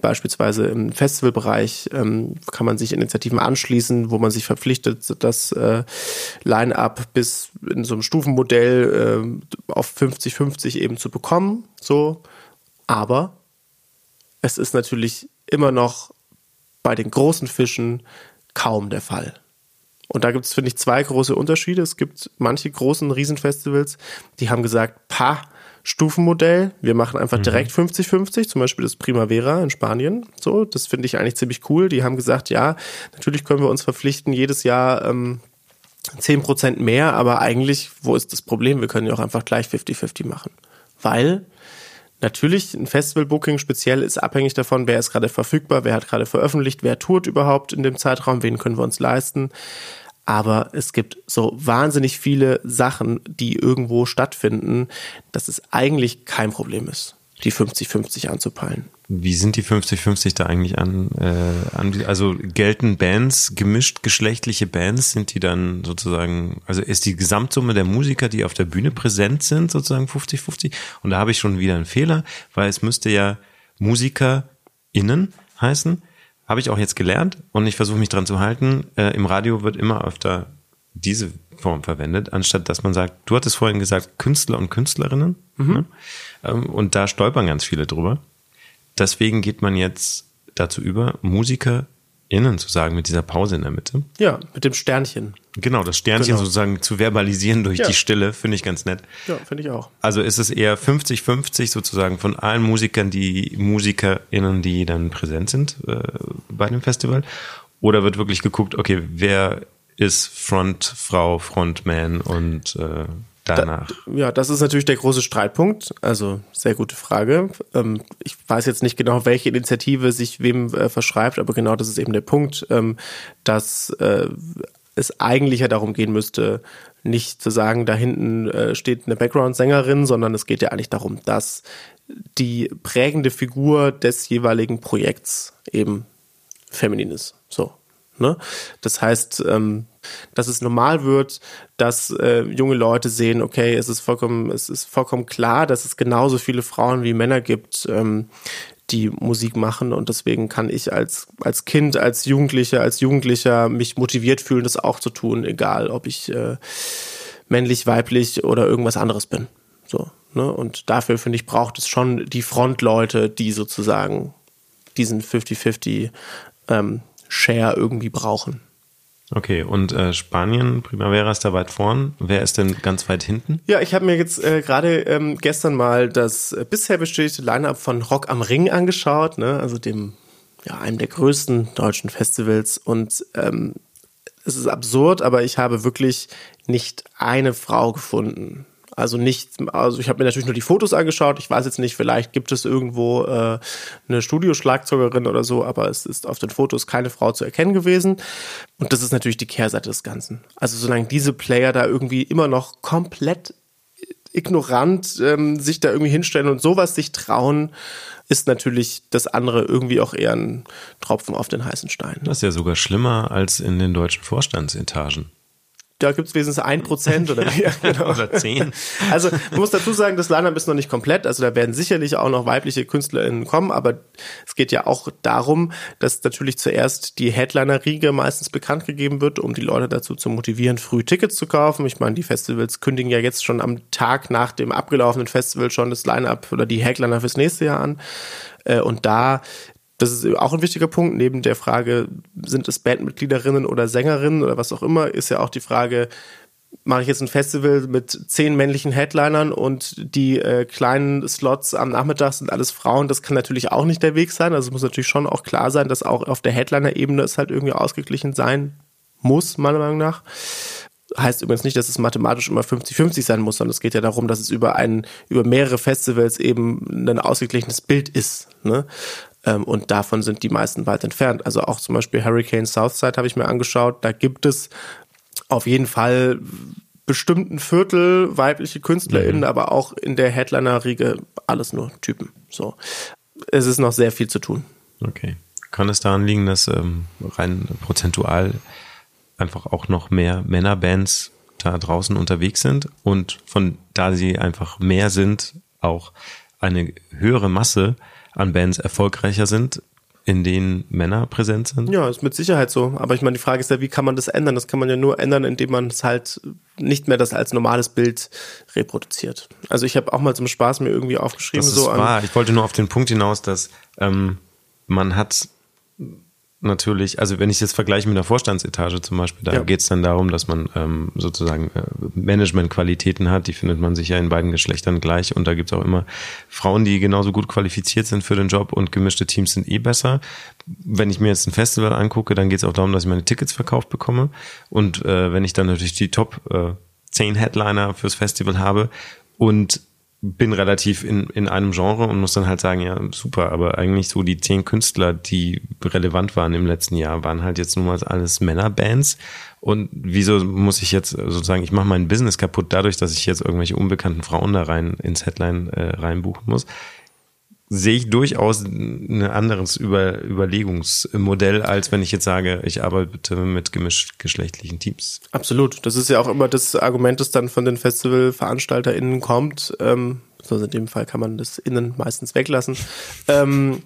[SPEAKER 2] beispielsweise im Festivalbereich ähm, kann man sich Initiativen anschließen, wo man sich verpflichtet, das äh, Line-up bis in so einem Stufenmodell äh, auf 50-50 eben zu bekommen. So. Aber es ist natürlich immer noch bei den großen Fischen kaum der Fall. Und da gibt es, finde ich, zwei große Unterschiede. Es gibt manche großen Riesenfestivals, die haben gesagt, pa, Stufenmodell, wir machen einfach direkt 50-50, zum Beispiel das Primavera in Spanien. So, das finde ich eigentlich ziemlich cool. Die haben gesagt, ja, natürlich können wir uns verpflichten, jedes Jahr ähm, 10% mehr, aber eigentlich, wo ist das Problem? Wir können ja auch einfach gleich 50-50 machen. Weil natürlich ein Festival-Booking speziell ist abhängig davon, wer ist gerade verfügbar, wer hat gerade veröffentlicht, wer tourt überhaupt in dem Zeitraum, wen können wir uns leisten. Aber es gibt so wahnsinnig viele Sachen, die irgendwo stattfinden, dass es eigentlich kein Problem ist, die 50-50 anzupeilen.
[SPEAKER 1] Wie sind die 50-50 da eigentlich an, äh, an? Also gelten Bands, gemischt geschlechtliche Bands, sind die dann sozusagen, also ist die Gesamtsumme der Musiker, die auf der Bühne präsent sind, sozusagen 50-50? Und da habe ich schon wieder einen Fehler, weil es müsste ja MusikerInnen heißen. Habe ich auch jetzt gelernt und ich versuche mich dran zu halten. Äh, Im Radio wird immer öfter diese Form verwendet, anstatt dass man sagt, du hattest vorhin gesagt, Künstler und Künstlerinnen. Ne? Ähm, und da stolpern ganz viele drüber. Deswegen geht man jetzt dazu über, MusikerInnen zu sagen, mit dieser Pause in der Mitte.
[SPEAKER 2] Ja, mit dem Sternchen.
[SPEAKER 1] Genau, das Sternchen
[SPEAKER 2] Genau.
[SPEAKER 1] sozusagen zu verbalisieren durch
[SPEAKER 2] Ja.
[SPEAKER 1] die Stille, finde ich ganz nett.
[SPEAKER 2] Ja, finde ich auch.
[SPEAKER 1] Also ist es eher 50-50 sozusagen von allen Musikern, die MusikerInnen, die dann präsent sind äh, bei dem Festival? Oder wird wirklich geguckt, okay, wer ist Frontfrau, Frontman und äh, danach?
[SPEAKER 2] Ja, das ist natürlich der große Streitpunkt. Also sehr gute Frage. Ähm, ich weiß jetzt nicht genau, welche Initiative sich wem äh, verschreibt, aber genau das ist eben der Punkt, ähm, dass äh, es eigentlich ja darum gehen müsste, nicht zu sagen, da hinten äh, steht eine Background-Sängerin, sondern es geht ja eigentlich darum, dass die prägende Figur des jeweiligen Projekts eben feminin ist. So. Ne? Das heißt, ähm, dass es normal wird, dass äh, junge Leute sehen, okay, es ist vollkommen, es ist vollkommen klar, dass es genauso viele Frauen wie Männer gibt, ähm, die Musik machen und deswegen kann ich als als Kind, als Jugendlicher, als Jugendlicher mich motiviert fühlen, das auch zu tun, egal ob ich äh, männlich, weiblich oder irgendwas anderes bin. So, ne? Und dafür finde ich braucht es schon die Frontleute, die sozusagen diesen 50-50 ähm, Share irgendwie brauchen.
[SPEAKER 1] Okay, und äh, Spanien, Primavera ist da weit vorn. Wer ist denn ganz weit hinten?
[SPEAKER 2] Ja, ich habe mir jetzt äh, gerade ähm, gestern mal das äh, bisher bestätigte Line-Up von Rock am Ring angeschaut, ne? also dem ja, einem der größten deutschen Festivals und ähm, es ist absurd, aber ich habe wirklich nicht eine Frau gefunden. Also nicht, also ich habe mir natürlich nur die Fotos angeschaut. Ich weiß jetzt nicht, vielleicht gibt es irgendwo äh, eine Studioschlagzeugerin oder so, aber es ist auf den Fotos keine Frau zu erkennen gewesen. Und das ist natürlich die Kehrseite des Ganzen. Also solange diese Player da irgendwie immer noch komplett ignorant ähm, sich da irgendwie hinstellen und sowas sich trauen, ist natürlich das andere irgendwie auch eher ein Tropfen auf den heißen Stein.
[SPEAKER 1] Das ist ja sogar schlimmer als in den deutschen Vorstandsetagen.
[SPEAKER 2] Da gibt es wenigstens ein Prozent oder, ja, genau.
[SPEAKER 1] Oder zehn.
[SPEAKER 2] Also man muss dazu sagen, das Line-Up ist noch nicht komplett. Also da werden sicherlich auch noch weibliche KünstlerInnen kommen, aber es geht ja auch darum, dass natürlich zuerst die Headliner-Riege meistens bekannt gegeben wird, um die Leute dazu zu motivieren, früh Tickets zu kaufen. Ich meine, die Festivals kündigen ja jetzt schon am Tag nach dem abgelaufenen Festival schon das Line-Up oder die Headliner fürs nächste Jahr an. Äh, Und da das ist auch ein wichtiger Punkt. Neben der Frage, sind es Bandmitgliederinnen oder Sängerinnen oder was auch immer, ist ja auch die Frage, mache ich jetzt ein Festival mit zehn männlichen Headlinern und die äh, kleinen Slots am Nachmittag sind alles Frauen. Das kann natürlich auch nicht der Weg sein. Also es muss natürlich schon auch klar sein, dass auch auf der Headliner-Ebene es halt irgendwie ausgeglichen sein muss, meiner Meinung nach. Heißt übrigens nicht, dass es mathematisch immer 50-50 sein muss, sondern es geht ja darum, dass es über einen, über mehrere Festivals eben ein ausgeglichenes Bild ist. Ne? Ähm, und davon sind die meisten weit entfernt. Also auch zum Beispiel Hurricane Southside habe ich mir angeschaut. Da gibt es auf jeden Fall bestimmten Viertel weibliche KünstlerInnen, aber auch in der Headliner-Riege alles nur Typen. So. Es ist noch sehr viel zu tun.
[SPEAKER 1] Okay. Kann es daran liegen, dass ähm, rein prozentual einfach auch noch mehr Männerbands da draußen unterwegs sind und von da sie einfach mehr sind, auch eine höhere Masse an Bands erfolgreicher sind in denen Männer präsent sind?
[SPEAKER 2] Ja, ist mit Sicherheit so. Aber ich meine, die Frage ist ja, wie kann man das ändern? Das kann man ja nur ändern, indem man es halt nicht mehr das als normales Bild reproduziert. Also ich habe auch mal zum Spaß mir irgendwie aufgeschrieben,
[SPEAKER 1] Das
[SPEAKER 2] so
[SPEAKER 1] ist
[SPEAKER 2] an.
[SPEAKER 1] wahr. Ich wollte nur auf den Punkt hinaus, dass ähm, man hat natürlich, also wenn ich das vergleiche mit einer Vorstandsetage zum Beispiel, da
[SPEAKER 2] Ja.
[SPEAKER 1] geht es dann darum, dass man ähm, sozusagen äh, Managementqualitäten hat, die findet man sich ja in beiden Geschlechtern gleich und da gibt es auch immer Frauen, die genauso gut qualifiziert sind für den Job und gemischte Teams sind eh besser. Wenn ich mir jetzt ein Festival angucke, dann geht es auch darum, dass ich meine Tickets verkauft bekomme und äh, wenn ich dann natürlich die Top äh, 10 Headliner fürs Festival habe und bin relativ in, in einem Genre und muss dann halt sagen, ja, super, aber eigentlich so die zehn Künstler, die relevant waren im letzten Jahr, waren halt jetzt nun mal alles Männerbands. Und wieso muss ich jetzt sozusagen, ich mache mein Business kaputt dadurch, dass ich jetzt irgendwelche unbekannten Frauen da rein ins Headline äh, reinbuchen muss? Sehe ich durchaus ein anderes Über Überlegungsmodell, als wenn ich jetzt sage, ich arbeite mit gemischt geschlechtlichen Teams.
[SPEAKER 2] Absolut. Das ist ja auch immer das Argument, das dann von den FestivalveranstalterInnen kommt. Ähm, also in dem Fall kann man das innen meistens weglassen. Ähm,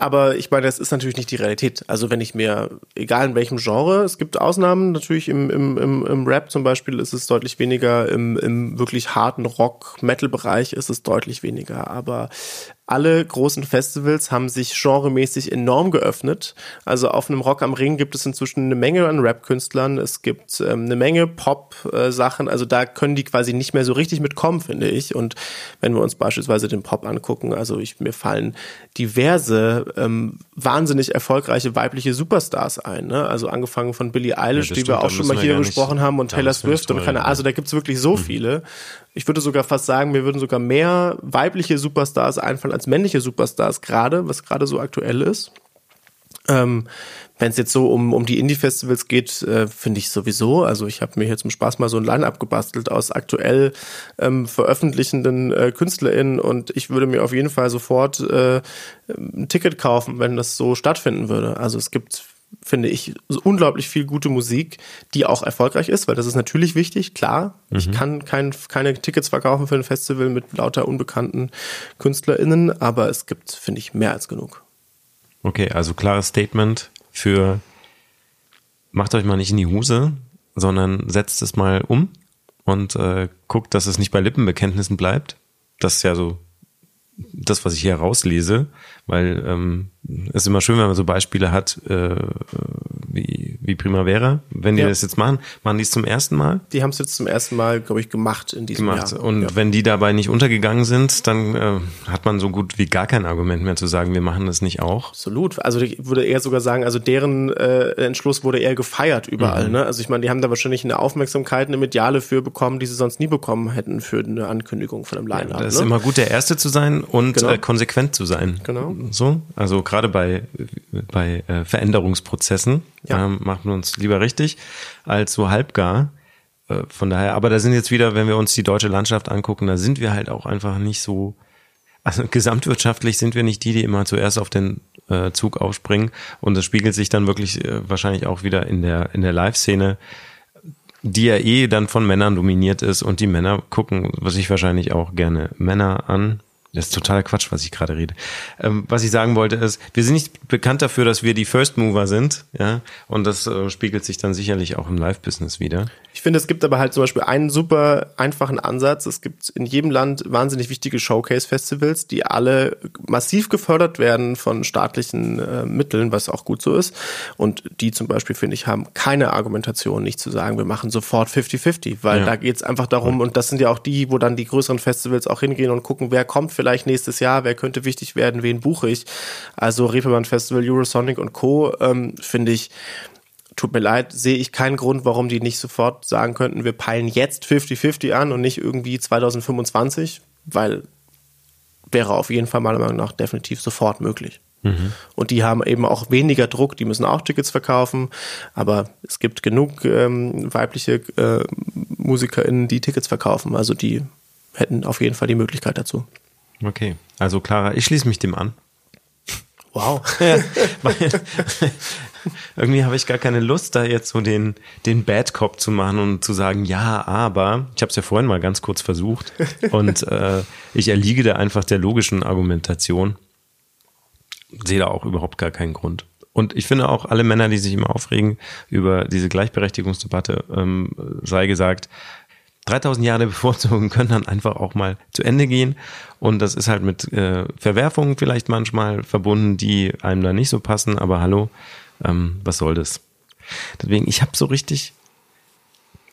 [SPEAKER 2] aber ich meine, das ist natürlich nicht die Realität. Also wenn ich mir, egal in welchem Genre, es gibt Ausnahmen, natürlich im, im, im, im Rap zum Beispiel ist es deutlich weniger, im, im wirklich harten Rock-Metal-Bereich ist es deutlich weniger. Aber alle großen Festivals haben sich genremäßig enorm geöffnet. Also auf einem Rock am Ring gibt es inzwischen eine Menge an Rap-Künstlern. Es gibt ähm, eine Menge Pop-Sachen. Also da können die quasi nicht mehr so richtig mitkommen, finde ich. Und wenn wir uns beispielsweise den Pop angucken, also ich, mir fallen diverse ähm, wahnsinnig erfolgreiche weibliche Superstars ein. Ne? Also angefangen von Billie Eilish,
[SPEAKER 1] das
[SPEAKER 2] die wir
[SPEAKER 1] stimmt,
[SPEAKER 2] auch
[SPEAKER 1] da
[SPEAKER 2] schon mal
[SPEAKER 1] wir
[SPEAKER 2] hier besprochen haben, und Taylor
[SPEAKER 1] wir
[SPEAKER 2] Swift und keine
[SPEAKER 1] reden.
[SPEAKER 2] Also da gibt's wirklich so viele. Ich würde sogar fast sagen, mir würden sogar mehr weibliche Superstars einfallen als männliche Superstars gerade, was gerade so aktuell ist. Ähm, Wenn es jetzt so um, um die Indie-Festivals geht, äh, finde ich sowieso. Also ich habe mir hier zum Spaß mal so ein Line-Up gebastelt aus aktuell ähm, veröffentlichenden äh, KünstlerInnen und ich würde mir auf jeden Fall sofort äh, ein Ticket kaufen, wenn das so stattfinden würde. Also es gibt finde ich, so unglaublich viel gute Musik, die auch erfolgreich ist, weil das ist natürlich wichtig, klar. Ich kann kein, keine Tickets verkaufen für ein Festival mit lauter unbekannten KünstlerInnen, aber es gibt, finde ich, mehr als genug.
[SPEAKER 1] Okay, also klares Statement für macht euch mal nicht in die Hose, sondern setzt es mal um und äh, guckt, dass es nicht bei Lippenbekenntnissen bleibt. Das ist ja so das, was ich hier rauslese, weil ähm, es ist immer schön, wenn man so Beispiele hat äh, wie, wie Primavera. Wenn die
[SPEAKER 2] Ja.
[SPEAKER 1] das jetzt machen, machen die es zum ersten Mal
[SPEAKER 2] Die haben es jetzt zum ersten Mal, glaube ich, gemacht in diesem
[SPEAKER 1] gemacht.
[SPEAKER 2] Jahr.
[SPEAKER 1] Und
[SPEAKER 2] ja.
[SPEAKER 1] wenn die dabei nicht untergegangen sind, dann äh, hat man so gut wie gar kein Argument mehr zu sagen, wir machen das nicht auch.
[SPEAKER 2] Absolut. Also ich würde eher sogar sagen, also deren äh, Entschluss wurde eher gefeiert überall.
[SPEAKER 1] Mhm.
[SPEAKER 2] Ne? Also ich meine, die haben da wahrscheinlich eine Aufmerksamkeit, eine Mediale für bekommen, die sie sonst nie bekommen hätten für eine Ankündigung von einem Line-Up.
[SPEAKER 1] Da ist
[SPEAKER 2] ne?
[SPEAKER 1] immer gut, der Erste zu sein und
[SPEAKER 2] Genau.
[SPEAKER 1] äh, konsequent zu sein.
[SPEAKER 2] Genau.
[SPEAKER 1] So, also gerade bei, bei äh, Veränderungsprozessen
[SPEAKER 2] Ja.
[SPEAKER 1] ähm, machen uns lieber richtig als so halbgar. Äh, von daher, aber da sind jetzt wieder, wenn wir uns die deutsche Landschaft angucken, da sind wir halt auch einfach nicht so, also gesamtwirtschaftlich sind wir nicht die, die immer zuerst auf den äh, Zug aufspringen und das spiegelt sich dann wirklich äh, wahrscheinlich auch wieder in der, in der Live-Szene die ja eh dann von Männern dominiert ist und die Männer gucken sich wahrscheinlich auch gerne Männer an. Das ist totaler Quatsch, was ich gerade rede. Ähm, was ich sagen wollte ist, wir sind nicht bekannt dafür, dass wir die First Mover sind, ja, und das äh, spiegelt sich dann sicherlich auch im Live-Business wieder.
[SPEAKER 2] Ich finde, es gibt aber halt zum Beispiel einen super einfachen Ansatz. Es gibt in jedem Land wahnsinnig wichtige Showcase-Festivals, die alle massiv gefördert werden von staatlichen äh, Mitteln, was auch gut so ist. Und die zum Beispiel, finde ich, haben keine Argumentation, nicht zu sagen, wir machen sofort 50-50, weil
[SPEAKER 1] Ja.
[SPEAKER 2] da geht es einfach darum, und das sind ja auch die, wo dann die größeren Festivals auch hingehen und gucken, wer kommt vielleicht nächstes Jahr, wer könnte wichtig werden, wen buche ich. Also Reeperbahn Festival, Eurosonic und Co. Ähm, finde ich, tut mir leid, sehe ich keinen Grund, warum die nicht sofort sagen könnten, wir peilen jetzt 50-50 an und nicht irgendwie 2025, weil wäre auf jeden Fall meiner Meinung nach definitiv sofort möglich. Und die haben eben auch weniger Druck, die müssen auch Tickets verkaufen, aber es gibt genug ähm, weibliche äh, MusikerInnen, die Tickets verkaufen, also die hätten auf jeden Fall die Möglichkeit dazu.
[SPEAKER 1] Okay, also Clara, ich schließe mich dem an.
[SPEAKER 2] Wow.
[SPEAKER 1] Irgendwie habe ich gar keine Lust, da jetzt so den, den Bad Cop zu machen und zu sagen, ja, aber, ich habe es ja vorhin mal ganz kurz versucht und äh, ich erliege da einfach der logischen Argumentation. sehe da auch überhaupt gar keinen Grund. Und ich finde auch alle Männer, die sich immer aufregen über diese Gleichberechtigungsdebatte, ähm, sei gesagt, 3000 Jahre Bevorzugung können dann einfach auch mal zu Ende gehen. Und das ist halt mit äh, Verwerfungen vielleicht manchmal verbunden, die einem da nicht so passen. Aber hallo, ähm, was soll das? Deswegen, ich habe so richtig,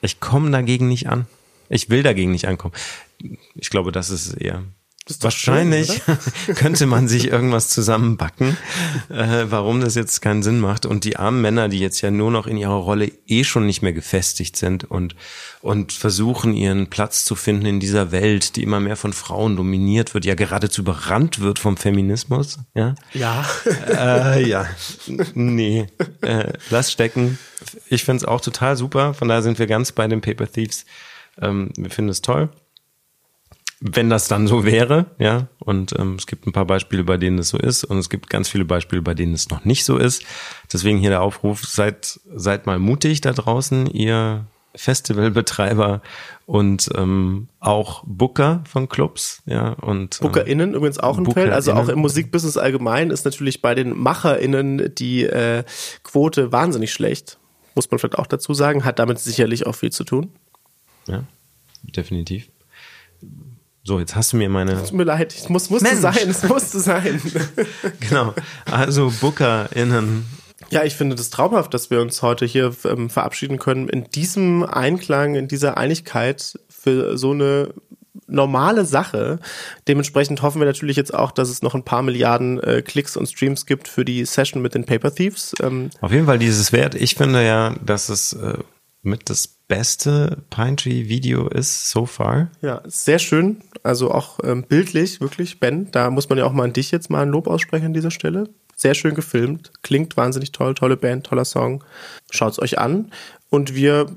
[SPEAKER 1] ich komme dagegen nicht an. Ich will dagegen nicht ankommen. Ich glaube, das ist eher Wahrscheinlich
[SPEAKER 2] schön,
[SPEAKER 1] könnte man sich irgendwas zusammenbacken, äh, warum das jetzt keinen Sinn macht. Und die armen Männer, die jetzt ja nur noch in ihrer Rolle eh schon nicht mehr gefestigt sind und, und versuchen, ihren Platz zu finden in dieser Welt, die immer mehr von Frauen dominiert wird, ja geradezu überrannt wird vom Feminismus. Ja,
[SPEAKER 2] Ja.
[SPEAKER 1] äh, ja. nee, äh, lass stecken. Ich find's auch total super. Von daher sind wir ganz bei den Paper Thieves. Ähm, wir finden es toll wenn das dann so wäre, ja, und ähm, es gibt ein paar Beispiele, bei denen es so ist, und es gibt ganz viele Beispiele, bei denen es noch nicht so ist. Deswegen hier der Aufruf: Seid seid mal mutig da draußen, ihr Festivalbetreiber und ähm, auch Booker von Clubs, ja, und ähm,
[SPEAKER 2] BookerInnen übrigens auch ein Feld. Also auch im Musikbusiness allgemein ist natürlich bei den MacherInnen die äh, Quote wahnsinnig schlecht. Muss man vielleicht auch dazu sagen. Hat damit sicherlich auch viel zu tun.
[SPEAKER 1] ja, definitiv. So, jetzt hast du mir meine
[SPEAKER 2] Tut mir leid, es muss, musste
[SPEAKER 1] Mensch.
[SPEAKER 2] sein, es musste sein.
[SPEAKER 1] genau, also BookerInnen
[SPEAKER 2] Ja, ich finde das traumhaft, dass wir uns heute hier ähm, verabschieden können in diesem Einklang, in dieser Einigkeit für so eine normale Sache. Dementsprechend hoffen wir natürlich jetzt auch, dass es noch ein paar Milliarden äh, Klicks und Streams gibt für die Session mit den Paper Thieves. Ähm,
[SPEAKER 1] Auf jeden Fall dieses Wert. Ich finde ja, dass es äh, mit das beste Pine Tree Video ist so far.
[SPEAKER 2] ja, sehr schön. Also auch ähm, bildlich, wirklich, Ben. Da muss man ja auch mal an dich jetzt mal ein Lob aussprechen an dieser Stelle. Sehr schön gefilmt, klingt wahnsinnig toll, tolle Band, toller Song. Schaut's euch an. Und wir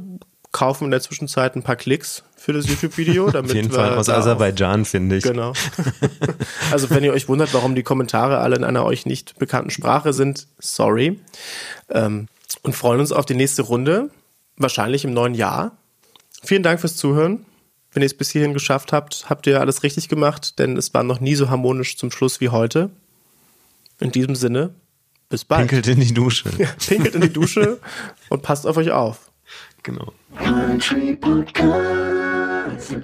[SPEAKER 2] kaufen in der Zwischenzeit ein paar Klicks für das YouTube-Video,
[SPEAKER 1] Auf jeden Fall aus Aserbaidschan, finde ich.
[SPEAKER 2] Genau. Also wenn ihr euch wundert, warum die Kommentare alle in einer euch nicht bekannten Sprache sind, sorry. Ähm, und freuen uns auf die nächste Runde, wahrscheinlich im neuen Jahr. Vielen Dank fürs Zuhören. Wenn ihr es bis hierhin geschafft habt, habt ihr alles richtig gemacht, denn es war noch nie so harmonisch zum Schluss wie heute. In diesem Sinne, bis bald.
[SPEAKER 1] Pinkelt in die Dusche.
[SPEAKER 2] Pinkelt in die Dusche und passt auf euch auf.
[SPEAKER 1] Genau.
[SPEAKER 6] Country Podcast.